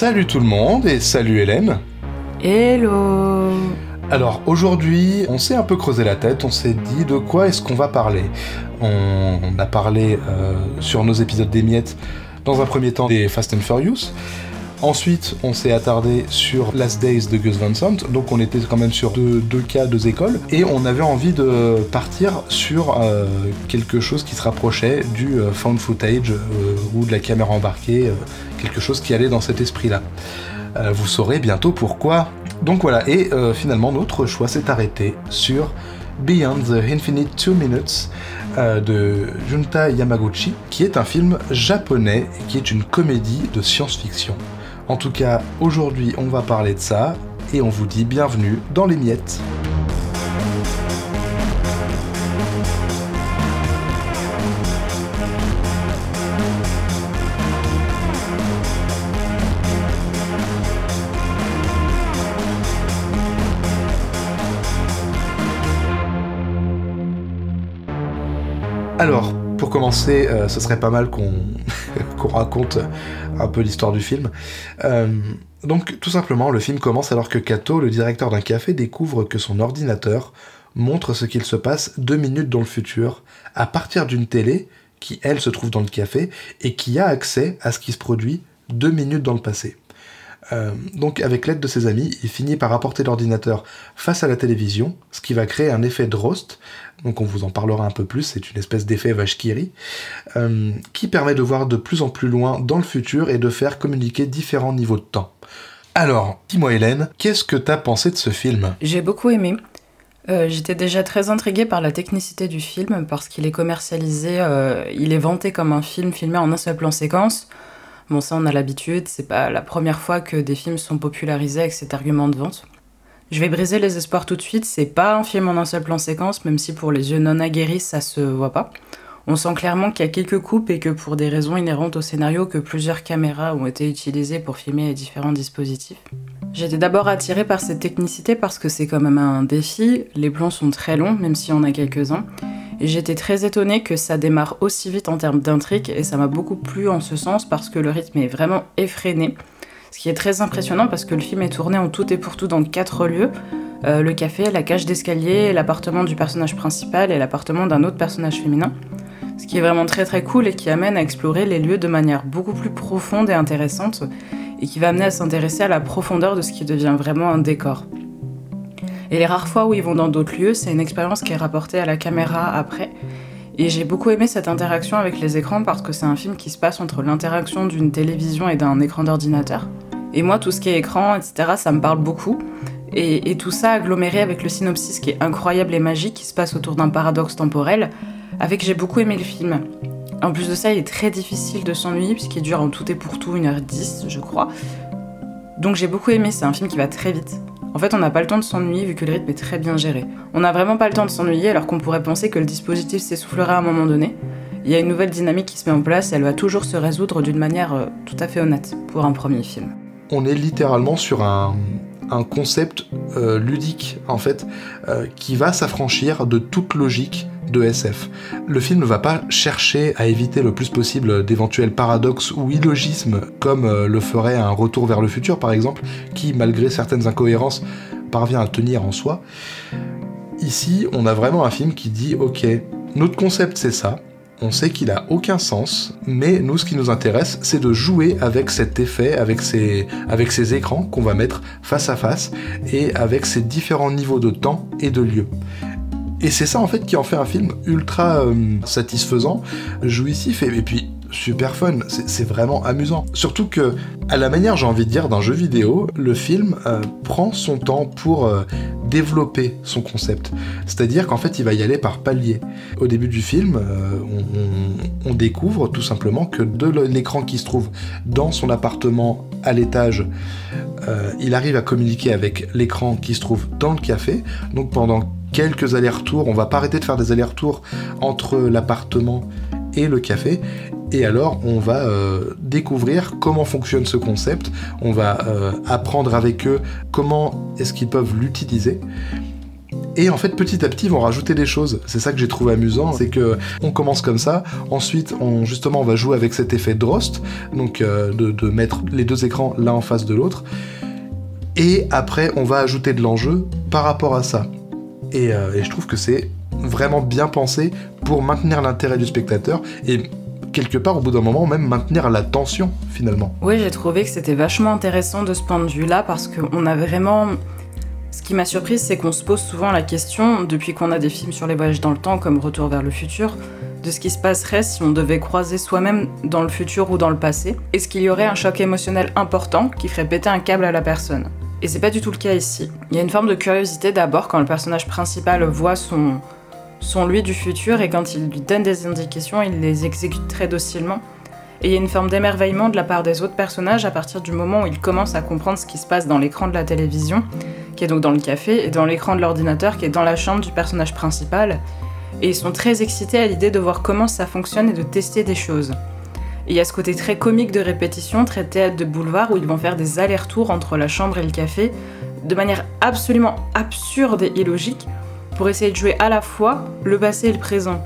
Salut tout le monde et salut Hélène. Hello Alors aujourd'hui, on s'est un peu creusé la tête, on s'est dit de quoi est-ce qu'on va parler. On, a parlé euh, sur nos épisodes des miettes, dans un premier temps des Fast and Furious. Ensuite, on s'est attardé sur Last Days de Gus Van Sant, donc on était quand même sur deux, cas, deux écoles, et on avait envie de partir sur euh, quelque chose qui se rapprochait du euh, found footage ou de la caméra embarquée, quelque chose qui allait dans cet esprit-là. vous saurez bientôt pourquoi donc voilà, et euh, finalement notre choix s'est arrêté sur Beyond the Infinite Two Minutes euh, de Junta Yamaguchi, qui est un film japonais qui est une comédie de science-fiction. En tout cas, aujourd'hui on va parler de ça et on vous dit bienvenue dans les miettes. Alors, pour commencer, euh, ce serait pas mal qu'on raconte un peu l'histoire du film. Euh, donc, tout simplement, le film commence alors que Kato, le directeur d'un café, découvre que son ordinateur montre ce qu'il se passe deux minutes dans le futur, à partir d'une télé qui, elle, se trouve dans le café et qui a accès à ce qui se produit deux minutes dans le passé. Euh, donc avec l'aide de ses amis, il finit par apporter l'ordinateur face à la télévision, ce qui va créer un effet Drost, donc on vous en parlera un peu plus, c'est une espèce d'effet Vashkiri, euh, qui permet de voir de plus en plus loin dans le futur et de faire communiquer différents niveaux de temps. Alors, dis-moi Hélène, qu'est-ce que t'as pensé de ce film? J'ai beaucoup aimé. Euh, j'étais déjà très intriguée par la technicité du film parce qu'il est commercialisé, il est vanté comme un film filmé en un seul plan séquence. Bon, ça, on a l'habitude, c'est pas la première fois que des films sont popularisés avec cet argument de vente. Je vais briser les espoirs tout de suite, c'est pas un film en un seul plan séquence, même si pour les yeux non aguerris, ça se voit pas. On sent clairement qu'il y a quelques coupes et que pour des raisons inhérentes au scénario, que plusieurs caméras ont été utilisées pour filmer les différents dispositifs. J'étais d'abord attirée par cette technicité parce que c'est quand même un défi, les plans sont très longs, même si on a quelques-uns, j'étais très étonnée que ça démarre aussi vite en termes d'intrigue, et ça m'a beaucoup plu en ce sens parce que le rythme est vraiment effréné. Ce qui est très impressionnant parce que le film est tourné en tout et pour tout dans quatre lieux. Euh, le café, la cage d'escalier, l'appartement du personnage principal et l'appartement d'un autre personnage féminin. Ce qui est vraiment très très cool et qui amène à explorer les lieux de manière beaucoup plus profonde et intéressante et qui va amener à s'intéresser à la profondeur de ce qui devient vraiment un décor. Et les rares fois où ils vont dans d'autres lieux, c'est une expérience qui est rapportée à la caméra après. Et j'ai beaucoup aimé cette interaction avec les écrans parce que c'est un film qui se passe entre l'interaction d'une télévision et d'un écran d'ordinateur. Et moi, tout ce qui est écran, etc., ça me parle beaucoup. Et, tout ça aggloméré avec le synopsis qui est incroyable et magique, qui se passe autour d'un paradoxe temporel, avec j'ai beaucoup aimé le film. En plus de ça, il est très difficile de s'ennuyer puisqu'il dure en tout et pour tout 1h10, je crois. Donc j'ai beaucoup aimé, c'est un film qui va très vite. En fait, on n'a pas le temps de s'ennuyer vu que le rythme est très bien géré. On n'a vraiment pas le temps de s'ennuyer alors qu'on pourrait penser que le dispositif s'essoufflera à un moment donné. Il y a une nouvelle dynamique qui se met en place et elle va toujours se résoudre d'une manière euh, tout à fait honnête pour un premier film. On est littéralement sur un, concept euh, ludique en fait euh, qui va s'affranchir de toute logique de SF. Le film ne va pas chercher à éviter le plus possible d'éventuels paradoxes ou illogismes comme euh, le ferait un retour vers le futur par exemple, qui malgré certaines incohérences parvient à tenir en soi. Ici, on a vraiment un film qui dit ok, notre concept c'est ça, on sait qu'il a aucun sens, mais nous, ce qui nous intéresse, c'est de jouer avec cet effet, avec ces, avec ces écrans qu'on va mettre face à face, et avec ces différents niveaux de temps et de lieu. Et c'est ça en fait qui en fait un film ultra euh, satisfaisant, jouissif et, puis super fun, c'est vraiment amusant. Surtout que, à la manière, j'ai envie de dire, d'un jeu vidéo, le film euh, prend son temps pour euh, développer son concept. C'est-à-dire qu'en fait, il va y aller par paliers. Au début du film, on, on, découvre tout simplement que de l'écran qui se trouve dans son appartement à l'étage, il arrive à communiquer avec l'écran qui se trouve dans le café. Donc pendant quelques allers-retours. On va pas arrêter de faire des allers-retours entre l'appartement et le café. Et alors, on va euh, découvrir comment fonctionne ce concept. On va euh, apprendre avec eux comment est-ce qu'ils peuvent l'utiliser. Et en fait, petit à petit, ils vont rajouter des choses. C'est ça que j'ai trouvé amusant, c'est que on commence comme ça. Ensuite, on justement, on va jouer avec cet effet Drost, donc euh, de, mettre les deux écrans l'un en face de l'autre. Et après, on va ajouter de l'enjeu par rapport à ça. Et, euh, et je trouve que c'est vraiment bien pensé pour maintenir l'intérêt du spectateur et quelque part au bout d'un moment même maintenir la tension finalement. Oui, j'ai trouvé que c'était vachement intéressant de ce point de vue-là parce qu'on a vraiment ce qui m'a surprise, c'est qu'on se pose souvent la question, depuis qu'on a des films sur les voyages dans le temps comme Retour vers le futur, de ce qui se passerait si on devait croiser soi-même dans le futur ou dans le passé. Est-ce qu'il y aurait un choc émotionnel important qui ferait péter un câble à la personne? Et c'est pas du tout le cas ici. Il y a une forme de curiosité d'abord quand le personnage principal voit son, son lui du futur et quand il lui donne des indications, il les exécute très docilement. Et il y a une forme d'émerveillement de la part des autres personnages à partir du moment où ils commencent à comprendre ce qui se passe dans l'écran de la télévision, qui est donc dans le café, et dans l'écran de l'ordinateur, qui est dans la chambre du personnage principal. Et ils sont très excités à l'idée de voir comment ça fonctionne et de tester des choses. Il y a ce côté très comique de répétition, très théâtre de boulevard, où ils vont faire des allers-retours entre la chambre et le café, de manière absolument absurde et illogique, pour essayer de jouer à la fois le passé et le présent.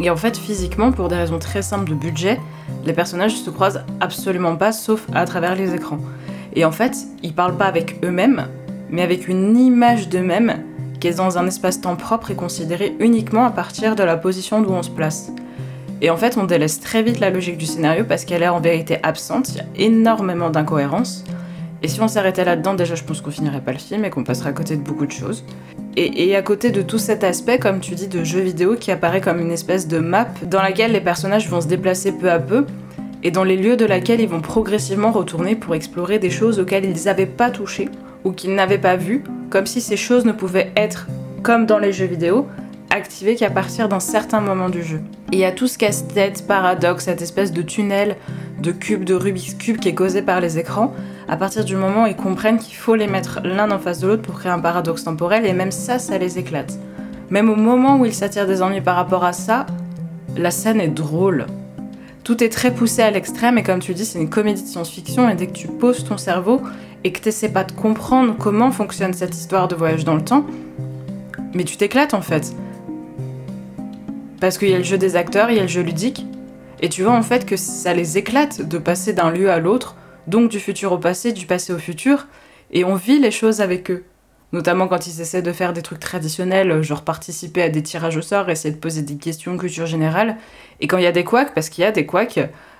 Et en fait, physiquement, pour des raisons très simples de budget, les personnages se croisent absolument pas, sauf à travers les écrans. Et en fait, ils parlent pas avec eux-mêmes, mais avec une image d'eux-mêmes qui est dans un espace-temps propre et considéré uniquement à partir de la position d'où on se place. Et en fait, on délaisse très vite la logique du scénario parce qu'elle est en vérité absente, il y a énormément d'incohérences. Et si on s'arrêtait là-dedans, déjà, je pense qu'on finirait pas le film et qu'on passerait à côté de beaucoup de choses. Et, à côté de tout cet aspect, comme tu dis, de jeu vidéo qui apparaît comme une espèce de map dans laquelle les personnages vont se déplacer peu à peu et dans les lieux de laquelle ils vont progressivement retourner pour explorer des choses auxquelles ils n'avaient pas touché ou qu'ils n'avaient pas vues, comme si ces choses ne pouvaient être, comme dans les jeux vidéo, activées qu'à partir d'un certain moment du jeu. Et il y a tout ce casse-tête, paradoxe, cette espèce de tunnel, de cube, de Rubik's Cube qui est causé par les écrans, à partir du moment où ils comprennent qu'il faut les mettre l'un en face de l'autre pour créer un paradoxe temporel, et même ça, ça les éclate. Même au moment où ils s'attirent des ennuis par rapport à ça, la scène est drôle. Tout est très poussé à l'extrême, et comme tu dis, c'est une comédie de science-fiction, et dès que tu poses ton cerveau et que tu t'essaies pas de comprendre comment fonctionne cette histoire de voyage dans le temps, mais tu t'éclates en fait. Parce qu'il y a le jeu des acteurs, il y a le jeu ludique, et tu vois en fait que ça les éclate de passer d'un lieu à l'autre donc du futur au passé, du passé au futur, et on vit les choses avec eux. Notamment quand ils essaient de faire des trucs traditionnels, genre participer à des tirages au sort, essayer de poser des questions culture générale. Et quand il y a des couacs, parce qu'il y a des couacs,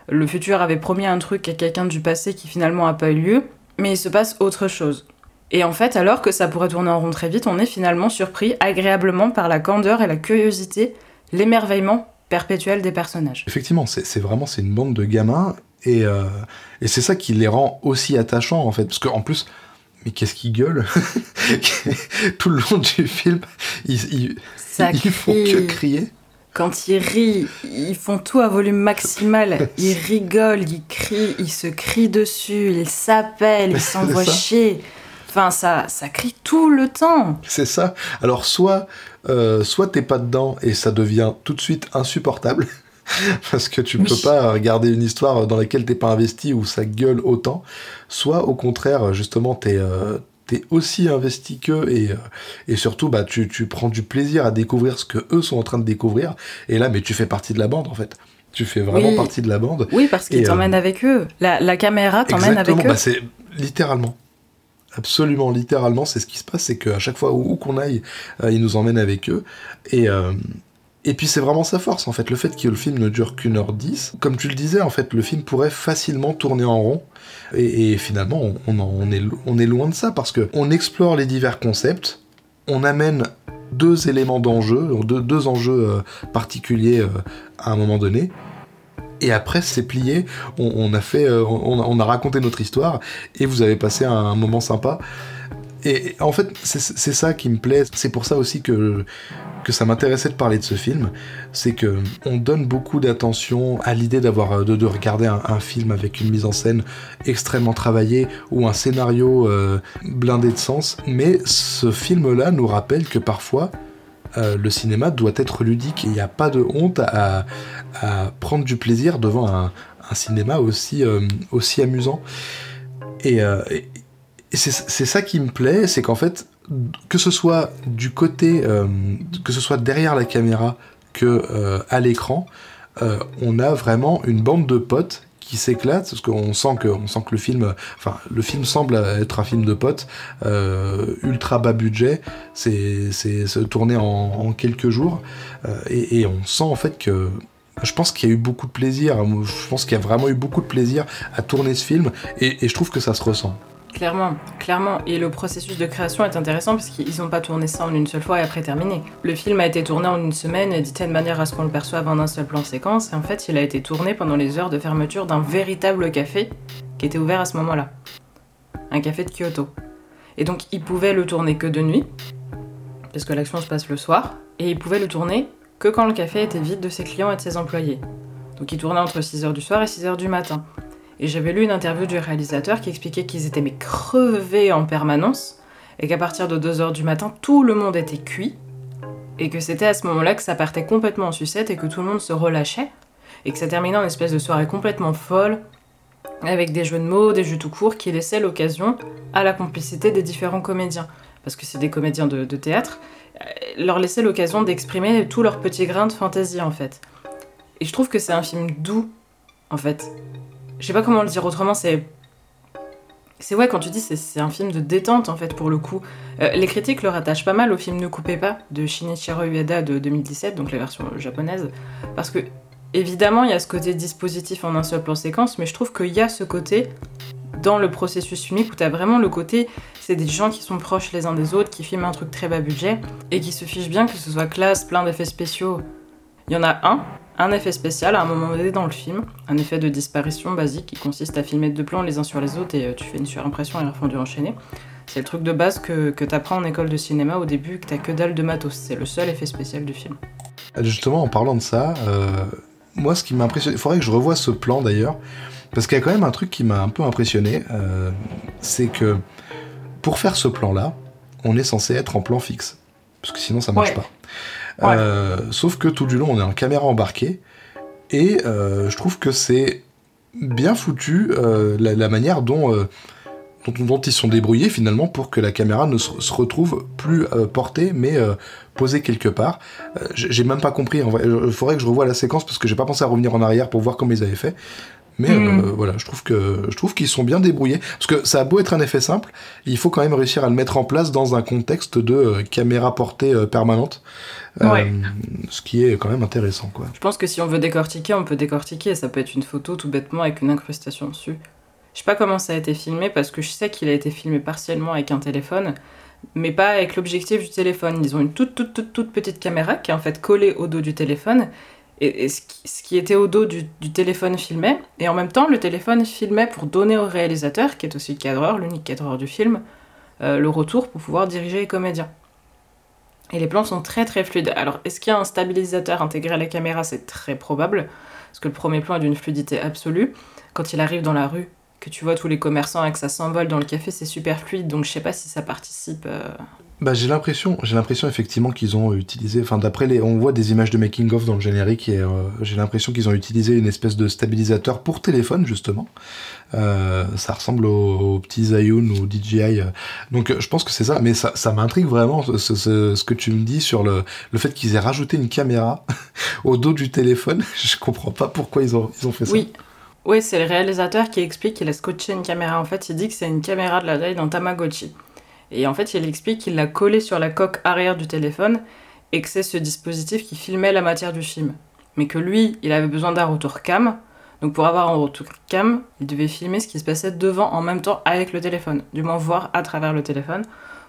le futur avait promis un truc à quelqu'un du passé qui finalement n'a pas eu lieu, mais il se passe autre chose. Et en fait, alors que ça pourrait tourner en rond très vite, on est finalement surpris agréablement par la candeur et la curiosité, l'émerveillement perpétuel des personnages. Effectivement, c'est vraiment c'est une bande de gamins euh, et, c'est ça qui les rend aussi attachants, en fait. Parce qu'en plus, mais qu'est-ce qu'ils gueulent Tout le long du film, ils, ils, font que crier. Quand ils rient, ils font tout à volume maximal. Ils rigolent, ils crient, ils se crient dessus, ils s'appellent, ils s'envoient chier. Enfin, ça, ça crie tout le temps. C'est ça. Alors, soit, euh, soit t'es pas dedans et ça devient tout de suite insupportable. parce que tu ne peux pas regarder une histoire dans laquelle t'es pas investi où ça gueule autant, soit au contraire, justement, t'es euh, aussi investi qu'eux et, euh, et surtout bah, tu, tu prends du plaisir à découvrir ce que eux sont en train de découvrir, et là, mais tu fais partie de la bande en fait. Tu fais vraiment partie de la bande. Oui, parce qu'ils t'emmènent euh, avec eux. La, la caméra t'emmène avec eux. Bah c'est littéralement. Absolument, littéralement, c'est ce qui se passe, c'est qu'à chaque fois où, qu'on aille, ils nous emmènent avec eux. Et, et puis c'est vraiment sa force en fait, le fait que le film ne dure qu'une heure dix. Comme tu le disais, en fait, le film pourrait facilement tourner en rond. Et, finalement, on, est, on est loin de ça parce que on explore les divers concepts, on amène deux éléments d'enjeu, deux, deux enjeux euh, particuliers euh, à un moment donné. Et après, c'est plié. On, a fait, euh, on, a raconté notre histoire et vous avez passé un moment sympa. Et en fait, c'est ça qui me plaît. C'est pour ça aussi que, que ça m'intéressait de parler de ce film. C'est que on donne beaucoup d'attention à l'idée d'avoir de, de, regarder un, film avec une mise en scène extrêmement travaillée ou un scénario euh, blindé de sens. Mais ce film-là nous rappelle que parfois, euh, le cinéma doit être ludique. Il n'y a pas de honte à, prendre du plaisir devant un, cinéma aussi, euh, aussi amusant. Et, et c'est ça qui me plaît, c'est qu'en fait, que ce soit du côté, euh, que ce soit derrière la caméra que euh, à l'écran, euh, on a vraiment une bande de potes qui s'éclatent parce qu'on sent que on sent que le film semble être un film de potes ultra bas budget c'est c'est tourné en, quelques jours et, et, on sent en fait que je pense qu'il y a eu beaucoup de plaisir je pense qu'il y a vraiment eu beaucoup de plaisir à tourner ce film et je trouve que ça se ressent Clairement, clairement. Et le processus de création est intéressant parce qu'ils n'ont pas tourné ça en une seule fois et après terminé. Le film a été tourné en une semaine, édité de manière à ce qu'on le perçoive en un seul plan séquence. Et en fait, il a été tourné pendant les heures de fermeture d'un véritable café qui était ouvert à ce moment-là. Un café de Kyoto. Et donc, il pouvait le tourner que de nuit, parce que l'action se passe le soir, et il pouvait le tourner que quand le café était vide de ses clients et de ses employés. Donc, il tournait entre 6h du soir et 6h du matin. Et j'avais lu une interview du réalisateur qui expliquait qu'ils étaient mais crevés en permanence et qu'à partir de 2h du matin, tout le monde était cuit et que c'était à ce moment-là que ça partait complètement en sucette et que tout le monde se relâchait et que ça terminait en espèce de soirée complètement folle avec des jeux de mots, des jeux tout courts qui laissaient l'occasion à la complicité des différents comédiens parce que c'est des comédiens de, théâtre euh, leur laisser l'occasion d'exprimer tous leurs petits grains de fantaisie en fait. Et je trouve que c'est un film doux en fait je sais pas comment le dire autrement, c'est. C'est ouais, quand tu dis c'est un film de détente en fait pour le coup. Euh, les critiques le rattachent pas mal au film Ne coupez pas de Shinichiro Ueda de 2017, donc la version japonaise, parce que évidemment il y a ce côté dispositif en un seul plan séquence, mais je trouve qu'il y a ce côté dans le processus filmique où t'as vraiment le côté c'est des gens qui sont proches les uns des autres, qui filment un truc très bas budget et qui se fichent bien que ce soit classe, plein d'effets spéciaux. Il y en a un un effet spécial à un moment donné dans le film, un effet de disparition basique qui consiste à filmer deux plans les uns sur les autres et euh, tu fais une surimpression et un rendu enchaîné. C'est le truc de base que, que t'apprends en école de cinéma au début, que t'as que dalle de matos. C'est le seul effet spécial du film. Euh, justement, en parlant de ça, euh, moi ce qui m'a impressionné, il faudrait que je revoie ce plan d'ailleurs, parce qu'il y a quand même un truc qui m'a un peu impressionné, c'est que pour faire ce plan-là, on est censé être en plan fixe, parce que sinon ça marche pas. Euh, sauf que tout du long, on est en caméra embarquée. Et euh, je trouve que c'est bien foutu euh, la, manière dont, dont, dont, ils sont débrouillés finalement pour que la caméra ne se, retrouve plus portée mais posée quelque part. j'ai même pas compris. Il faudrait que je revoie la séquence parce que j'ai pas pensé à revenir en arrière pour voir comment ils avaient fait. Mais mm. voilà, je trouve que je trouve qu'ils sont bien débrouillés parce que ça a beau être un effet simple, il faut quand même réussir à le mettre en place dans un contexte de caméra portée permanente. Euh, ce qui est quand même intéressant. Quoi. Je pense que si on veut décortiquer, on peut décortiquer. Ça peut être une photo tout bêtement avec une incrustation dessus. Je sais pas comment ça a été filmé parce que je sais qu'il a été filmé partiellement avec un téléphone, mais pas avec l'objectif du téléphone. Ils ont une toute toute toute, toute petite caméra qui est en fait collée au dos du téléphone. Et, ce, qui, était au dos du, téléphone filmait, et en même temps le téléphone filmait pour donner au réalisateur, qui est aussi le cadreur, l'unique cadreur du film, euh, le retour pour pouvoir diriger les comédiens. Et les plans sont très très fluides. Alors, est-ce qu'il y a un stabilisateur intégré à la caméra? C'est très probable, parce que le premier plan est d'une fluidité absolue. Quand il arrive dans la rue, que tu vois tous les commerçants et que ça s'envole dans le café, c'est super fluide, donc je sais pas si ça participe. Euh, bah, j'ai l'impression, j'ai l'impression effectivement qu'ils ont utilisé, enfin d'après les, on voit des images de making of dans le générique et euh, j'ai l'impression qu'ils ont utilisé une espèce de stabilisateur pour téléphone justement. Euh, ça ressemble aux, petits Zayun ou DJI. Donc je pense que c'est ça, mais ça, ça m'intrigue vraiment ce, que tu me dis sur le, le fait qu'ils aient rajouté une caméra au dos du téléphone. Je comprends pas pourquoi ils ont, ils ont fait ça. Oui. Oui, c'est le réalisateur qui explique qu'il a scotché une caméra. En fait, il dit que c'est une caméra de la taille d'un Tamagotchi. Et en fait, il explique qu'il l'a collé sur la coque arrière du téléphone et que c'est ce dispositif qui filmait la matière du film. Mais que lui, il avait besoin d'un retour cam. Donc pour avoir un retour cam, il devait filmer ce qui se passait devant en même temps avec le téléphone. Du moins voir à travers le téléphone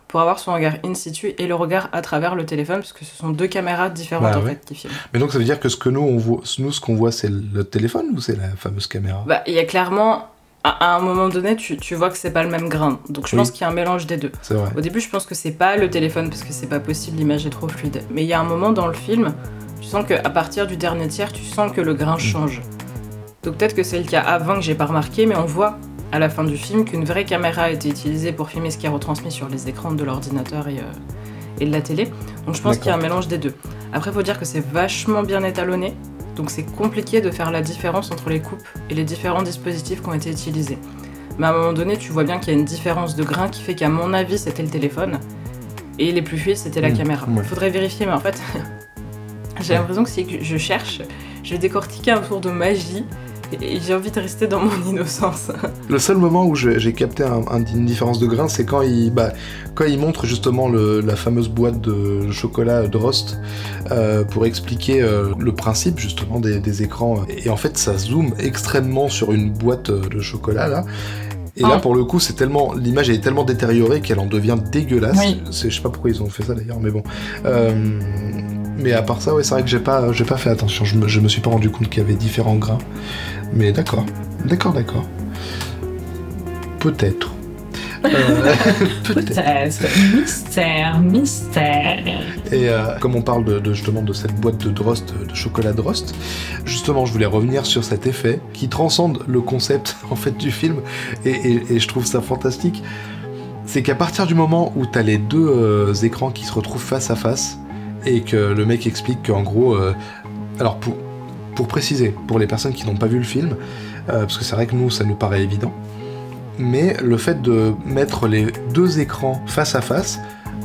pour avoir son regard in situ et le regard à travers le téléphone, parce que ce sont deux caméras différentes bah en fait qui filment. Mais donc ça veut dire que ce que nous on voit, nous ce qu'on voit, c'est le téléphone ou c'est la fameuse caméra? Bah il y a clairement à un moment donné, tu, tu vois que c'est pas le même grain. Donc je pense qu'il y a un mélange des deux. Vrai. Au début, je pense que c'est pas le téléphone parce que c'est pas possible, l'image est trop fluide. Mais il y a un moment dans le film, tu sens qu'à partir du dernier tiers, tu sens que le grain mm. change. Donc peut-être que c'est le cas avant que j'ai pas remarqué, mais on voit à la fin du film qu'une vraie caméra a été utilisée pour filmer ce qui est retransmis sur les écrans de l'ordinateur et, euh, et de la télé. Donc je pense qu'il y a un mélange des deux. Après, faut dire que c'est vachement bien étalonné. Donc c'est compliqué de faire la différence entre les coupes et les différents dispositifs qui ont été utilisés. Mais à un moment donné, tu vois bien qu'il y a une différence de grain qui fait qu'à mon avis, c'était le téléphone. Et les plus fluides, c'était la Mmh, caméra. ouais. Faudrait vérifier, mais en fait, j'ai l'impression que si je cherche, je vais décortiquer un tour de magie et j'ai envie de rester dans mon innocence. Le seul moment où j'ai capté un- un- une différence de grain, c'est quand il, bah, quand il montre justement le- la fameuse boîte de chocolat Drost euh, pour expliquer euh, le principe justement des, des écrans. Et en fait, ça zoome extrêmement sur une boîte de chocolat là. Et là, Ah. pour le coup, c'est tellement l'image est tellement détériorée qu'elle en devient dégueulasse. Oui. Je sais pas pourquoi ils ont fait ça d'ailleurs, mais bon. Euh, mais à part ça, ouais, c'est vrai que j'ai pas, j'ai pas fait attention. Je me, je me suis pas rendu compte qu'il y avait différents grains. Mais d'accord, d'accord, d'accord. Peut-être. Euh, Peut-être. Mystère, mystère. Et euh, comme on parle de, de- justement de cette boîte de Drost, de chocolat Drost, justement, je voulais revenir sur cet effet qui transcende le concept en fait du film, et, et- et je trouve ça fantastique. C'est qu'à partir du moment où t'as les deux euh, écrans qui se retrouvent face à face, et que le mec explique qu'en gros, euh, alors pour préciser, pour les personnes qui n'ont pas vu le film, euh, parce que c'est vrai que nous, ça nous paraît évident, mais le fait de mettre les deux écrans face à face,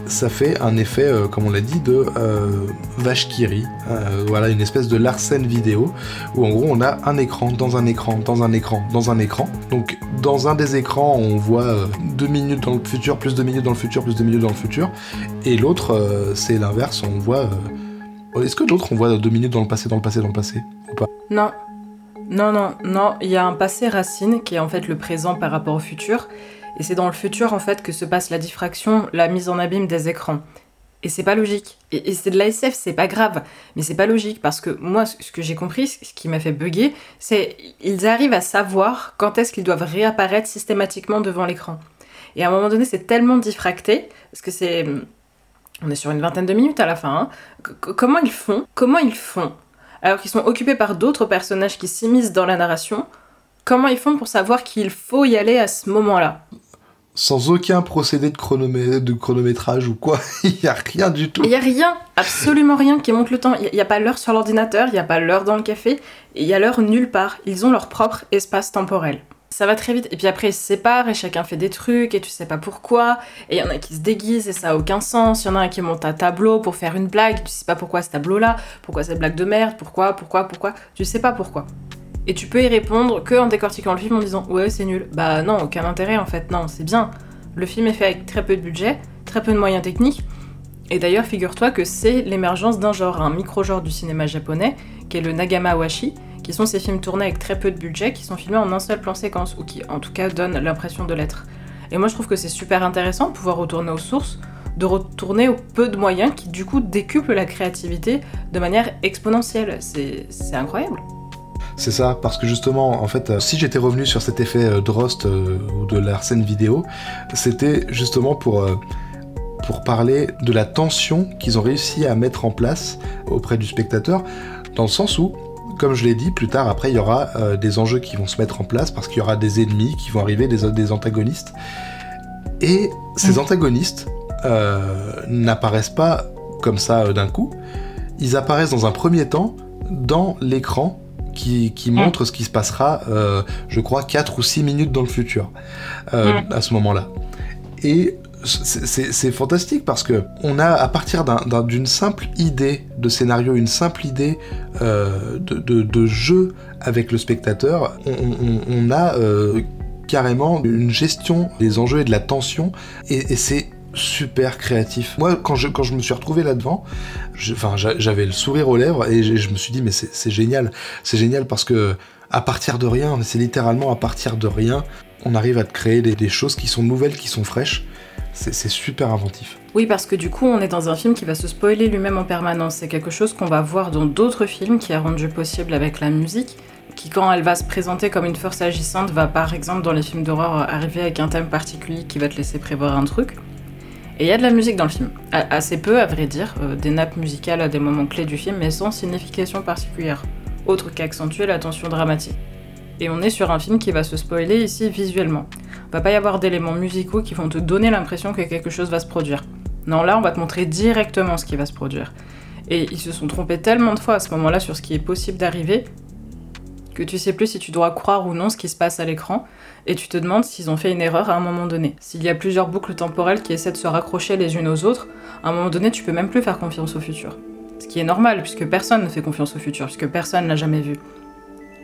ça fait un effet, euh, comme on l'a dit, de euh, vache qui. Euh, voilà, une espèce de Larsen vidéo, où en gros on a un écran dans un écran, dans un écran, dans un écran. Donc dans un des écrans, on voit euh, deux minutes dans le futur, plus deux minutes dans le futur, plus deux minutes dans le futur. Et l'autre, c'est l'inverse, on voit... Est-ce que l'autre, on voit deux minutes dans le passé, dans le passé, dans le passé ou pas? Non. Non, non, non, il y a un passé racine qui est en fait le présent par rapport au futur. Et c'est dans le futur en fait que se passe la diffraction, la mise en abîme des écrans. Et c'est pas logique. Et, c'est de la SF, c'est pas grave. Mais c'est pas logique parce que moi, ce que j'ai compris, ce qui m'a fait bugger, c'est ils arrivent à savoir quand est-ce qu'ils doivent réapparaître systématiquement devant l'écran. Et à un moment donné, c'est tellement diffracté, parce que c'est. On est sur une vingtaine de minutes à la fin. hein. Comment ils font Comment ils font alors qu'ils sont occupés par d'autres personnages qui s'immiscent dans la narration, comment ils font pour savoir qu'il faut y aller à ce moment-là? Sans aucun procédé de, chronomé- de chronométrage ou quoi, il y a rien du tout. Il y a rien, absolument rien qui montre le temps. Il n'y a pas l'heure sur l'ordinateur, il n'y a pas l'heure dans le café, il y a l'heure nulle part. Ils ont leur propre espace temporel. Ça va très vite, et puis après ils se séparent et chacun fait des trucs et tu sais pas pourquoi. Et il y en a qui se déguisent et ça a aucun sens. Il y en a un qui monte un tableau pour faire une blague, tu sais pas pourquoi ce tableau-là, pourquoi cette blague de merde, pourquoi, pourquoi, pourquoi, tu sais pas pourquoi. Et tu peux y répondre que en décortiquant le film en disant ouais c'est nul. Bah non, aucun intérêt en fait, non, c'est bien. Le film est fait avec très peu de budget, très peu de moyens techniques. Et d'ailleurs, figure-toi que c'est l'émergence d'un genre, un micro-genre du cinéma japonais, qui est le Nagama Washi, qui sont ces films tournés avec très peu de budget, qui sont filmés en un seul plan séquence, ou qui en tout cas donnent l'impression de l'être. Et moi je trouve que c'est super intéressant de pouvoir retourner aux sources, de retourner aux peu de moyens qui du coup décuplent la créativité de manière exponentielle. C'est incroyable. C'est ça, parce que justement, en fait, euh, si j'étais revenu sur cet effet euh, Drost euh, ou de Larsen vidéo, c'était justement pour, pour parler de la tension qu'ils ont réussi à mettre en place auprès du spectateur, dans le sens où, comme je l'ai dit, plus tard, après, il y aura euh, des enjeux qui vont se mettre en place, parce qu'il y aura des ennemis qui vont arriver, des, des antagonistes. Et ces Mm. antagonistes euh, n'apparaissent pas comme ça euh, d'un coup, ils apparaissent dans un premier temps dans l'écran qui, qui montre ce qui se passera, euh, je crois, 4 ou 6 minutes dans le futur, euh, à ce moment-là. Et c'est- fantastique parce que on a, à partir d'un- d'un- d'une simple idée de scénario, une simple idée euh, de, de- de jeu avec le spectateur, on, on- on a carrément une gestion des enjeux et de la tension, et, et c'est super créatif. Moi, quand je, quand je me suis retrouvé là-devant, j'avais le sourire aux lèvres et je, me suis dit, mais c'est génial. C'est génial parce que à partir de rien, c'est littéralement à partir de rien, on arrive à te créer des, choses qui sont nouvelles, qui sont fraîches. C'est super inventif. Oui, parce que du coup, on est dans un film qui va se spoiler lui-même en permanence. C'est quelque chose qu'on va voir dans d'autres films qui a rendu possible avec la musique, qui, quand elle va se présenter comme une force agissante, va par exemple dans les films d'horreur arriver avec un thème particulier qui va te laisser prévoir un truc. Et il y a de la musique dans le film. Assez peu, à vrai dire, euh, des nappes musicales à des moments clés du film, mais sans signification particulière, autre qu'accentuer la tension dramatique. Et on est sur un film qui va se spoiler ici visuellement. Va pas y avoir d'éléments musicaux qui vont te donner l'impression que quelque chose va se produire. Non, là, on va te montrer directement ce qui va se produire. Et ils se sont trompés tellement de fois à ce moment-là sur ce qui est possible d'arriver que tu sais plus si tu dois croire ou non ce qui se passe à l'écran, et tu te demandes s'ils ont fait une erreur à un moment donné. S'il y a plusieurs boucles temporelles qui essaient de se raccrocher les unes aux autres, à un moment donné tu peux même plus faire confiance au futur. Ce qui est normal, puisque personne ne fait confiance au futur, puisque personne l'a jamais vu.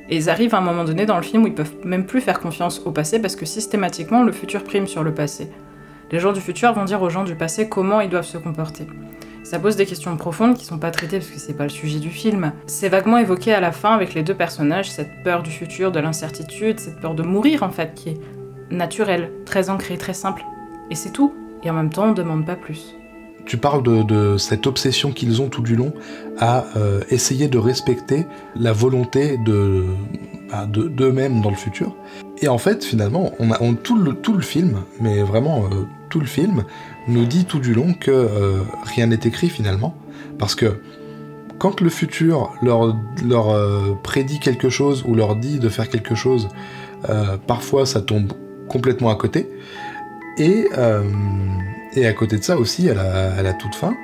Et ils arrivent à un moment donné dans le film où ils peuvent même plus faire confiance au passé parce que systématiquement le futur prime sur le passé. Les gens du futur vont dire aux gens du passé comment ils doivent se comporter. Ça pose des questions profondes qui sont pas traitées parce que c'est pas le sujet du film. C'est vaguement évoqué à la fin avec les deux personnages, cette peur du futur, de l'incertitude, cette peur de mourir en fait, qui est naturelle, très ancrée, très simple. Et c'est tout. Et en même temps, on demande pas plus. Tu parles de, cette obsession qu'ils ont tout du long à euh, essayer de respecter la volonté de bah, d'eux-mêmes dans le futur. Et en fait, finalement, on a tout, le, tout le film, mais vraiment euh, tout le film, nous dit tout du long que euh, rien n'est écrit finalement. Parce que quand le futur leur, leur prédit quelque chose ou leur dit de faire quelque chose, parfois ça tombe complètement à côté. Et à côté de ça aussi, à la, toute fin,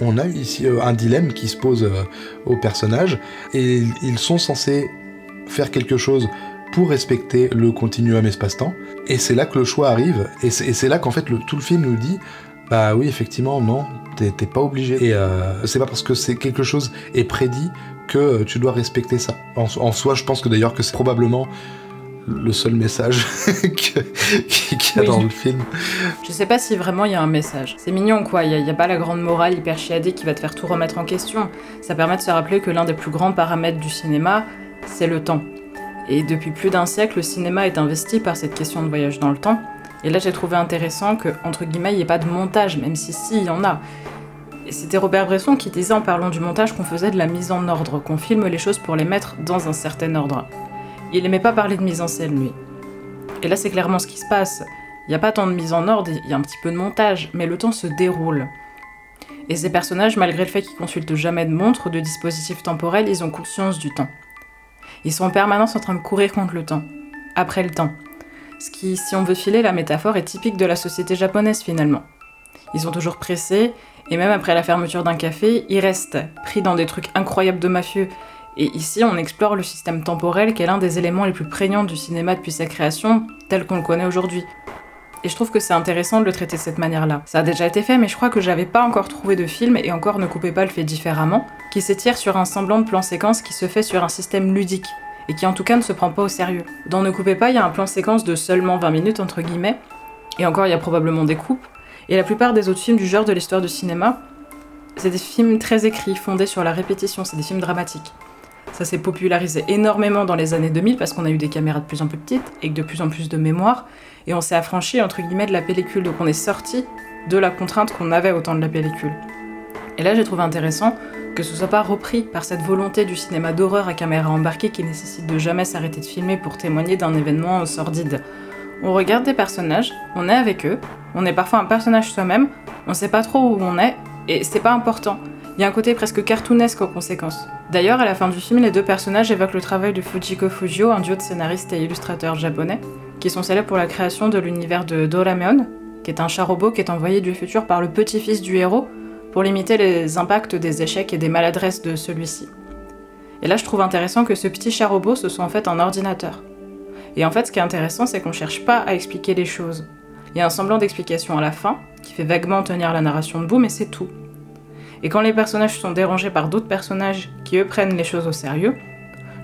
on a ici euh, un dilemme qui se pose euh, aux personnages, et ils sont censés faire quelque chose pour respecter le continuum espace-temps, et c'est là que le choix arrive, et c'est là qu'en fait tout le film nous dit, bah oui, effectivement, non, t'es pas obligé. Et euh, c'est pas parce que c'est quelque chose est prédit que tu dois respecter ça. en soi, je pense que d'ailleurs que c'est probablement le seul message qu'il y a dans le film. Je sais pas si vraiment il y a un message. C'est mignon quoi, il n'y a, pas la grande morale hyper chiadée qui va te faire tout remettre en question. Ça permet de se rappeler que l'un des plus grands paramètres du cinéma, c'est le temps. Et depuis plus d'un siècle, le cinéma est investi par cette question de voyage dans le temps. Et là, j'ai trouvé intéressant que, entre guillemets, il n'y ait pas de montage, même si si, il y en a. C'était Robert Bresson qui disait en parlant du montage qu'on faisait de la mise en ordre, qu'on filme les choses pour les mettre dans un certain ordre. Il aimait pas parler de mise en scène, lui. Et là, c'est clairement ce qui se passe. Il n'y a pas tant de mise en ordre, il y a un petit peu de montage, mais le temps se déroule. Et ces personnages, malgré le fait qu'ils consultent jamais de montre, de dispositifs temporels, ils ont conscience du temps. Ils sont en permanence en train de courir contre le temps, après le temps. Ce qui, si on veut filer la métaphore, est typique de la société japonaise finalement. Ils sont toujours pressés, et même après la fermeture d'un café, ils restent pris dans des trucs incroyables de mafieux et ici, on explore le système temporel qui est l'un des éléments les plus prégnants du cinéma depuis sa création, tel qu'on le connaît aujourd'hui. Et je trouve que c'est intéressant de le traiter de cette manière-là. Ça a déjà été fait, mais je crois que j'avais pas encore trouvé de film, et encore ne coupez pas le fait différemment, qui s'étire sur un semblant de plan-séquence qui se fait sur un système ludique, et qui en tout cas ne se prend pas au sérieux. Dans Ne coupez pas, il y a un plan-séquence de seulement 20 minutes, entre guillemets, et encore il y a probablement des coupes, et la plupart des autres films du genre de l'histoire du cinéma, c'est des films très écrits, fondés sur la répétition, c'est des films dramatiques. Ça s'est popularisé énormément dans les années 2000 parce qu'on a eu des caméras de plus en plus petites et de plus en plus de mémoire. Et on s'est affranchi, entre guillemets, de la pellicule. Donc on est sorti de la contrainte qu'on avait au temps de la pellicule. Et là, j'ai trouvé intéressant que ce soit pas repris par cette volonté du cinéma d'horreur à caméra embarquée qui nécessite de jamais s'arrêter de filmer pour témoigner d'un événement sordide. On regarde des personnages, on est avec eux, on est parfois un personnage soi-même, on sait pas trop où on est, et c'est pas important. Il y a un côté presque cartoonesque en conséquence. D'ailleurs, à la fin du film, les deux personnages évoquent le travail de Fujiko Fujio, un duo de scénaristes et illustrateurs japonais, qui sont célèbres pour la création de l'univers de Doraemon, qui est un chat robot qui est envoyé du futur par le petit-fils du héros pour limiter les impacts des échecs et des maladresses de celui-ci. Et là, je trouve intéressant que ce petit chat robot, ce soit en fait un ordinateur. Et en fait, ce qui est intéressant, c'est qu'on cherche pas à expliquer les choses. Il y a un semblant d'explication à la fin, qui fait vaguement tenir la narration debout, mais c'est tout. Et quand les personnages sont dérangés par d'autres personnages qui eux prennent les choses au sérieux,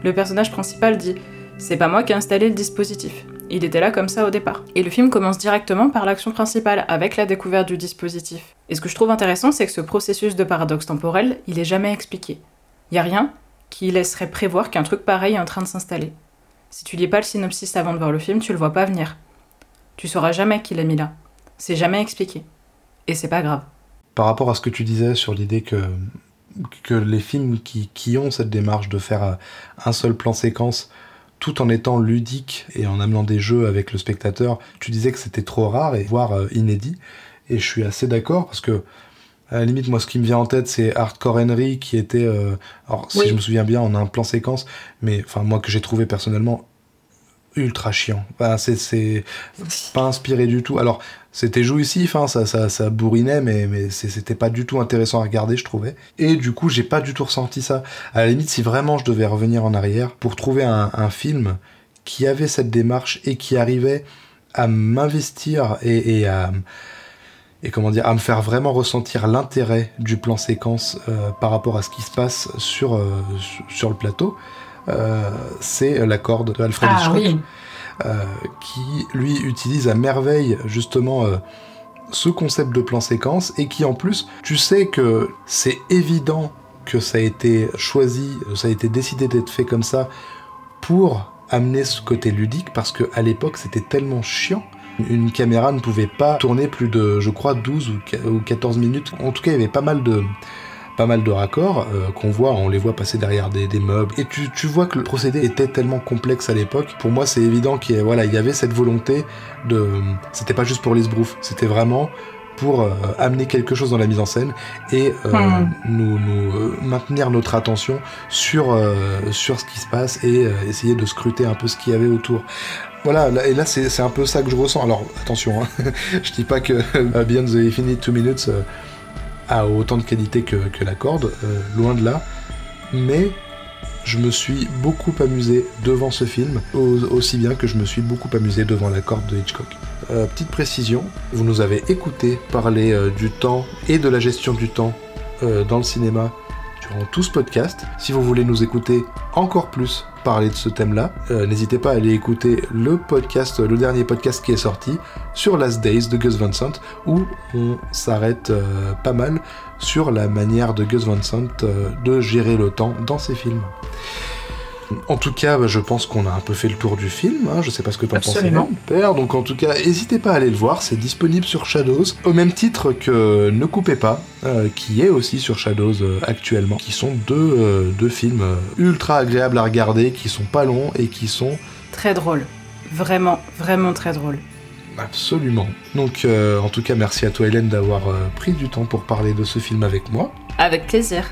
le personnage principal dit C'est pas moi qui ai installé le dispositif. Il était là comme ça au départ. Et le film commence directement par l'action principale, avec la découverte du dispositif. Et ce que je trouve intéressant, c'est que ce processus de paradoxe temporel, il est jamais expliqué. Y a rien qui laisserait prévoir qu'un truc pareil est en train de s'installer. Si tu lis pas le synopsis avant de voir le film, tu le vois pas venir. Tu sauras jamais qui l'a mis là. C'est jamais expliqué. Et c'est pas grave par rapport à ce que tu disais sur l'idée que, les films qui, ont cette démarche de faire un seul plan séquence tout en étant ludique et en amenant des jeux avec le spectateur, tu disais que c'était trop rare et voire euh, inédit. Et je suis assez d'accord parce que à la limite, moi, ce qui me vient en tête, c'est Hardcore Henry qui était, euh, alors si je me souviens bien, en un plan séquence, mais enfin moi que j'ai trouvé personnellement ultra chiant. Enfin, c'est pas inspiré du tout. Alors c'était jouissif, hein, ça, ça, ça bourrinait, mais, mais c'était pas du tout intéressant à regarder, je trouvais. Et du coup, j'ai pas du tout ressenti ça. À la limite, si vraiment je devais revenir en arrière pour trouver un, un film qui avait cette démarche et qui arrivait à m'investir et, et à et comment dire à me faire vraiment ressentir l'intérêt du plan séquence euh, par rapport à ce qui se passe sur euh, sur- sur le plateau, euh, c'est la corde de Alfred Ah Hitchcock oui. Euh, qui lui utilise à merveille justement euh, ce concept de plan séquence et qui en plus tu sais que c'est évident que ça a été choisi, ça a été décidé d'être fait comme ça pour amener ce côté ludique parce que à l'époque c'était tellement chiant. Une caméra ne pouvait pas tourner plus de, je crois, 12 ou qu- ou 14 minutes. En tout cas, il y avait pas mal de, pas mal de raccords euh, qu'on voit, on les voit passer derrière des, des meubles. Et tu, tu vois que le procédé était tellement complexe à l'époque. Pour moi, c'est évident qu'il y, voilà, il y avait cette volonté de. C'était pas juste pour les sbroufs, c'était vraiment pour euh, amener quelque chose dans la mise en scène et euh, Hmm. nous, nous euh, maintenir notre attention sur, sur ce qui se passe et essayer de scruter un peu ce qu'il y avait autour. Voilà, là- et là c'est c'est un peu ça que je ressens. Alors attention, hein, je dis pas que Beyond the Infinite Two Minutes autant de qualité que, la corde, euh, loin de là. Mais je me suis beaucoup amusé devant ce film, au- aussi bien que je me suis beaucoup amusé devant la corde de Hitchcock. Euh, petite précision, vous nous avez écouté parler euh, du temps et de la gestion du temps dans le cinéma durant tout ce podcast. Si vous voulez nous écouter encore plus parler de ce thème-là, euh, n'hésitez pas à aller écouter le podcast, le dernier podcast qui est sorti sur Last Days de Gus Van Sant, où on s'arrête euh, pas mal sur la manière de Gus Van Sant euh, de gérer le temps dans ses films. En tout cas, bah, je pense qu'on a un peu fait le tour du film. hein. Je sais pas ce que t'en penses. Absolument. Père. Donc en tout cas, n'hésitez pas à aller le voir. C'est disponible sur Shadows, au même titre que Ne coupez pas, euh, qui est aussi sur Shadows euh, actuellement. Qui sont deux, euh, deux films euh, ultra agréables à regarder, qui sont pas longs et qui sont Très drôle. Vraiment, vraiment très drôle. absolument. Donc euh, en tout cas, merci à toi Hélène d'avoir euh, pris du temps pour parler de ce film avec moi. Avec plaisir.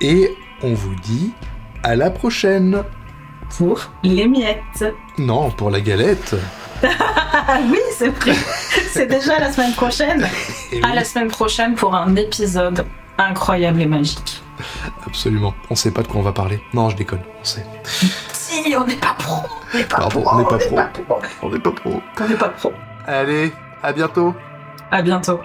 Et on vous dit à la prochaine. Pour les miettes. Non, pour la galette. Oui, c'est vrai. c'est déjà la semaine prochaine. Et À oui, la semaine prochaine pour un épisode incroyable et magique. absolument. On sait pas de quoi on va parler. Non, je déconne. On sait. Si, on n'est pas pro. On n'est pas Pardon, pro. on n'est pas pas pro. On n'est pas pro. On n'est pas pro. Allez, à bientôt. À bientôt.